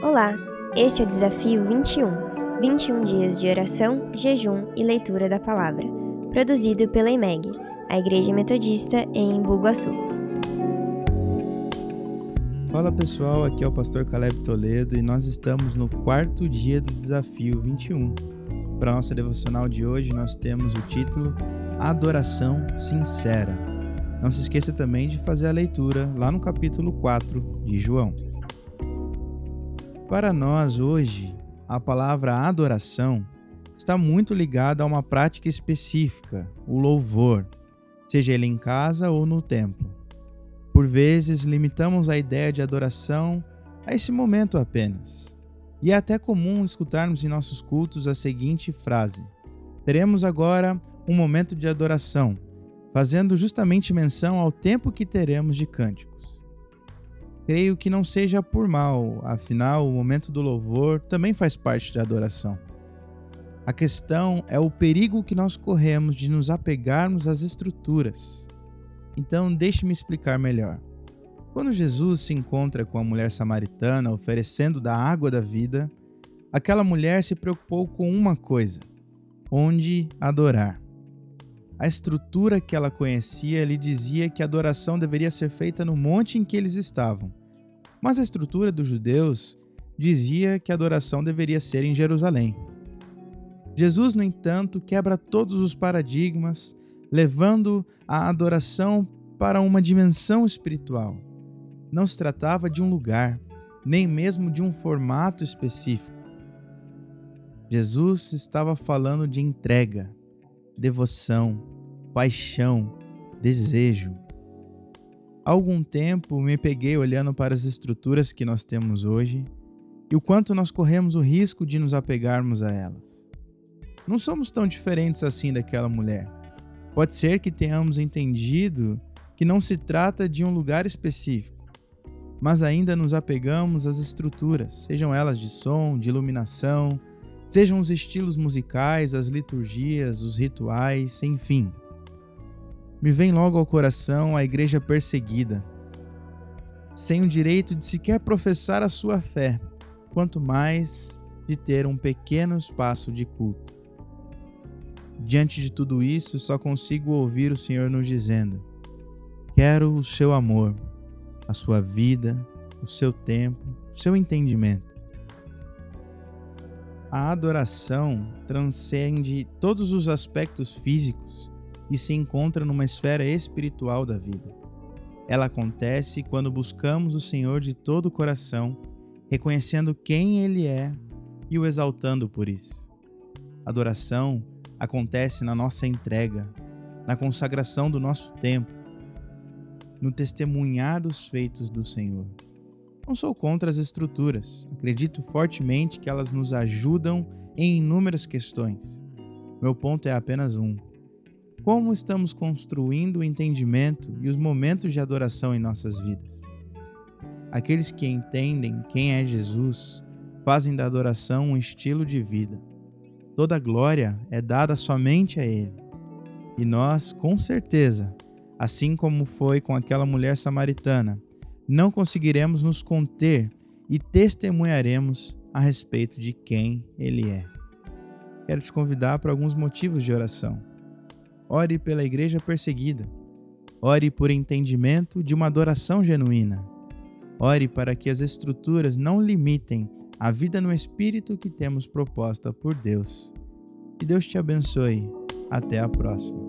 Olá, este é o Desafio 21, 21 dias de oração, jejum e leitura da palavra, produzido pela IMEG, a Igreja Metodista em Bugaçu. Fala pessoal, aqui é o pastor Caleb Toledo e nós estamos no quarto dia do Desafio 21. Para nossa devocional de hoje, nós temos o título Adoração Sincera. Não se esqueça também de fazer a leitura lá no capítulo 4 de João. Para nós hoje, a palavra adoração está muito ligada a uma prática específica, o louvor, seja ele em casa ou no templo. Por vezes, limitamos a ideia de adoração a esse momento apenas. E é até comum escutarmos em nossos cultos a seguinte frase: Teremos agora um momento de adoração, fazendo justamente menção ao tempo que teremos de cântico creio que não seja por mal, afinal, o momento do louvor também faz parte da adoração. A questão é o perigo que nós corremos de nos apegarmos às estruturas. Então, deixe-me explicar melhor. Quando Jesus se encontra com a mulher samaritana oferecendo da água da vida, aquela mulher se preocupou com uma coisa: onde adorar. A estrutura que ela conhecia lhe dizia que a adoração deveria ser feita no monte em que eles estavam. Mas a estrutura dos judeus dizia que a adoração deveria ser em Jerusalém. Jesus, no entanto, quebra todos os paradigmas, levando a adoração para uma dimensão espiritual. Não se tratava de um lugar, nem mesmo de um formato específico. Jesus estava falando de entrega, devoção, paixão, desejo. Há algum tempo me peguei olhando para as estruturas que nós temos hoje e o quanto nós corremos o risco de nos apegarmos a elas. Não somos tão diferentes assim daquela mulher. Pode ser que tenhamos entendido que não se trata de um lugar específico, mas ainda nos apegamos às estruturas, sejam elas de som, de iluminação, sejam os estilos musicais, as liturgias, os rituais, enfim me vem logo ao coração a igreja perseguida, sem o direito de sequer professar a sua fé, quanto mais de ter um pequeno espaço de culto. Diante de tudo isso, só consigo ouvir o Senhor nos dizendo: Quero o seu amor, a sua vida, o seu tempo, o seu entendimento. A adoração transcende todos os aspectos físicos e se encontra numa esfera espiritual da vida. Ela acontece quando buscamos o Senhor de todo o coração, reconhecendo quem Ele é e o exaltando por isso. Adoração acontece na nossa entrega, na consagração do nosso tempo, no testemunhar dos feitos do Senhor. Não sou contra as estruturas, acredito fortemente que elas nos ajudam em inúmeras questões. Meu ponto é apenas um: como estamos construindo o entendimento e os momentos de adoração em nossas vidas. Aqueles que entendem quem é Jesus fazem da adoração um estilo de vida. Toda glória é dada somente a Ele. E nós, com certeza, assim como foi com aquela mulher samaritana, não conseguiremos nos conter e testemunharemos a respeito de quem Ele é. Quero te convidar para alguns motivos de oração. Ore pela igreja perseguida. Ore por entendimento de uma adoração genuína. Ore para que as estruturas não limitem a vida no espírito que temos proposta por Deus. Que Deus te abençoe. Até a próxima.